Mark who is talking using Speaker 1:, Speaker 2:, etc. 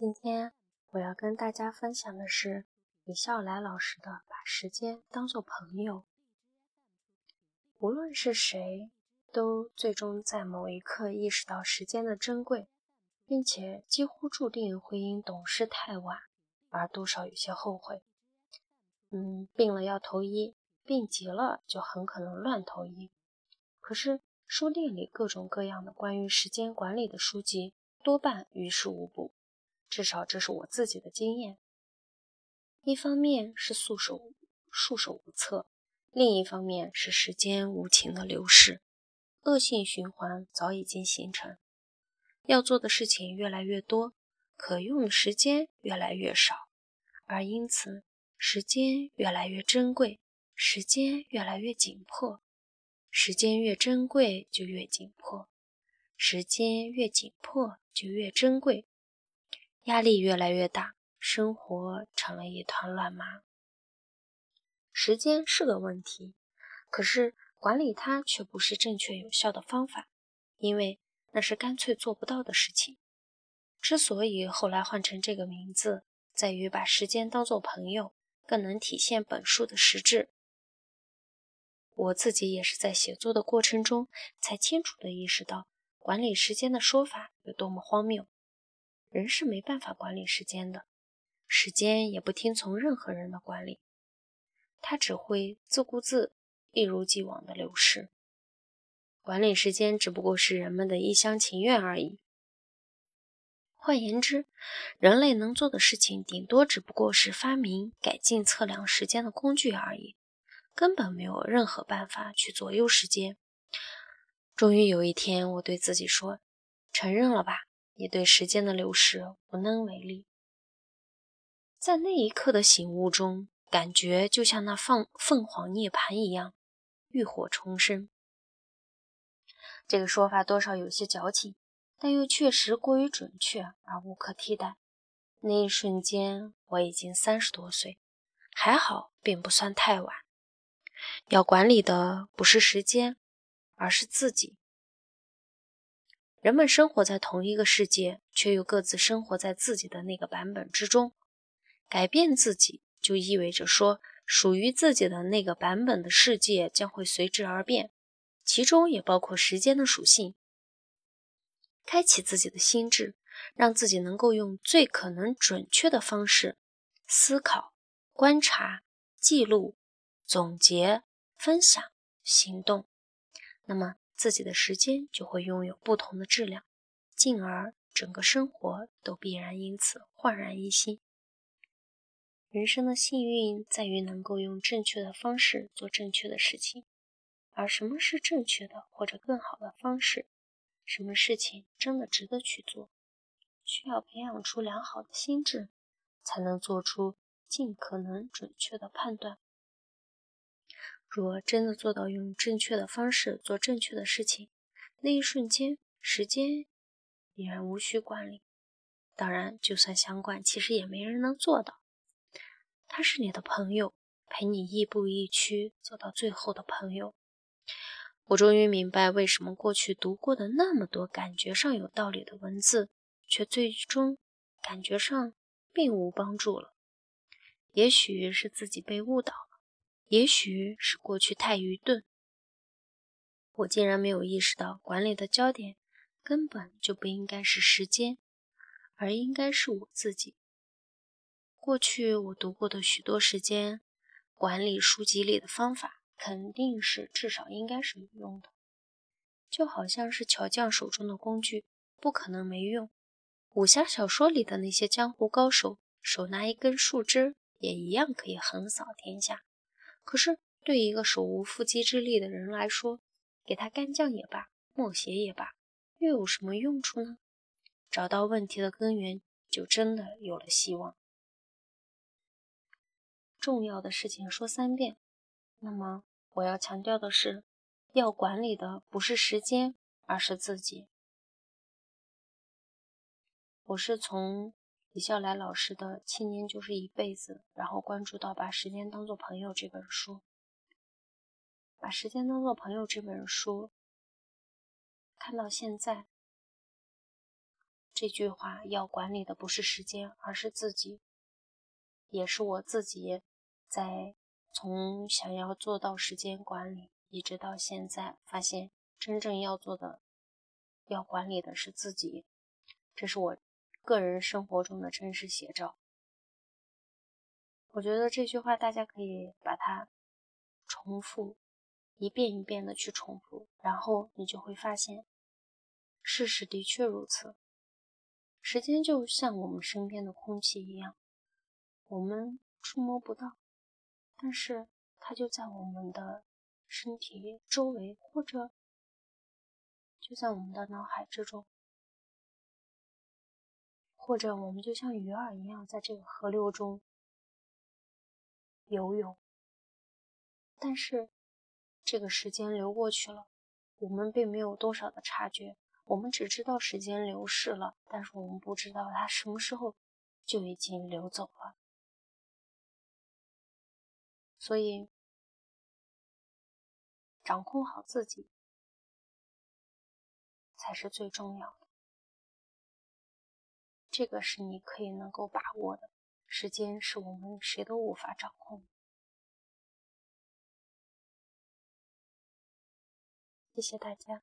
Speaker 1: 今天我要跟大家分享的是李笑来老师的《把时间当作朋友》。无论是谁，都最终在某一刻意识到时间的珍贵，并且几乎注定会因懂事太晚而多少有些后悔。嗯，病了要投医，病急了就很可能乱投医。可是书店里各种各样的关于时间管理的书籍，多半于事无补。至少这是我自己的经验。一方面是束手束手无策，另一方面是时间无情的流逝，恶性循环早已经形成。要做的事情越来越多，可用的时间越来越少，而因此时间越来越珍贵，时间越来越紧迫。时间越珍贵就越紧迫，时间越紧迫就越珍贵。压力越来越大，生活成了一团乱麻。时间是个问题，可是管理它却不是正确有效的方法，因为那是干脆做不到的事情。之所以后来换成这个名字，在于把时间当作朋友，更能体现本书的实质。我自己也是在写作的过程中，才清楚地意识到管理时间的说法有多么荒谬。人是没办法管理时间的，时间也不听从任何人的管理，它只会自顾自、一如既往的流逝。管理时间只不过是人们的一厢情愿而已。换言之，人类能做的事情，顶多只不过是发明、改进测量时间的工具而已，根本没有任何办法去左右时间。终于有一天，我对自己说：“承认了吧。”也对时间的流逝无能为力。在那一刻的醒悟中，感觉就像那凤凤凰涅槃一样，浴火重生。这个说法多少有些矫情，但又确实过于准确而无可替代。那一瞬间，我已经三十多岁，还好，并不算太晚。要管理的不是时间，而是自己。人们生活在同一个世界，却又各自生活在自己的那个版本之中。改变自己，就意味着说，属于自己的那个版本的世界将会随之而变，其中也包括时间的属性。开启自己的心智，让自己能够用最可能准确的方式思考、观察、记录、总结、分享、行动，那么。自己的时间就会拥有不同的质量，进而整个生活都必然因此焕然一新。人生的幸运在于能够用正确的方式做正确的事情，而什么是正确的或者更好的方式，什么事情真的值得去做，需要培养出良好的心智，才能做出尽可能准确的判断。若真的做到用正确的方式做正确的事情，那一瞬间，时间已然无需管理。当然，就算想管，其实也没人能做到。他是你的朋友，陪你亦步亦趋走到最后的朋友。我终于明白，为什么过去读过的那么多感觉上有道理的文字，却最终感觉上并无帮助了。也许是自己被误导。也许是过去太愚钝，我竟然没有意识到管理的焦点根本就不应该是时间，而应该是我自己。过去我读过的许多时间管理书籍里的方法，肯定是至少应该是有用的，就好像是巧匠手中的工具，不可能没用。武侠小说里的那些江湖高手，手拿一根树枝，也一样可以横扫天下。可是，对一个手无缚鸡之力的人来说，给他干将也罢，默写也罢，又有什么用处呢？找到问题的根源，就真的有了希望。重要的事情说三遍。那么，我要强调的是，要管理的不是时间，而是自己。我是从。李笑来老师的《青年就是一辈子》，然后关注到《把时间当作朋友》这本书，《把时间当作朋友》这本书看到现在，这句话要管理的不是时间，而是自己，也是我自己在从想要做到时间管理，一直到现在，发现真正要做的、要管理的是自己。这是我个人生活中的真实写照。我觉得这句话大家可以把它重复一遍一遍的去重复，然后你就会发现，事实的确如此。时间就像我们身边的空气一样，我们触摸不到，但是它就在我们的身体周围，或者就在我们的脑海之中，或者我们就像鱼儿一样，在这个河流中游泳。但是这个时间流过去了，我们并没有多少的察觉。我们只知道时间流逝了，但是我们不知道它什么时候就已经流走了。所以，掌控好自己才是最重要的。这个是你可以能够把握的。时间是我们谁都无法掌控。谢谢大家。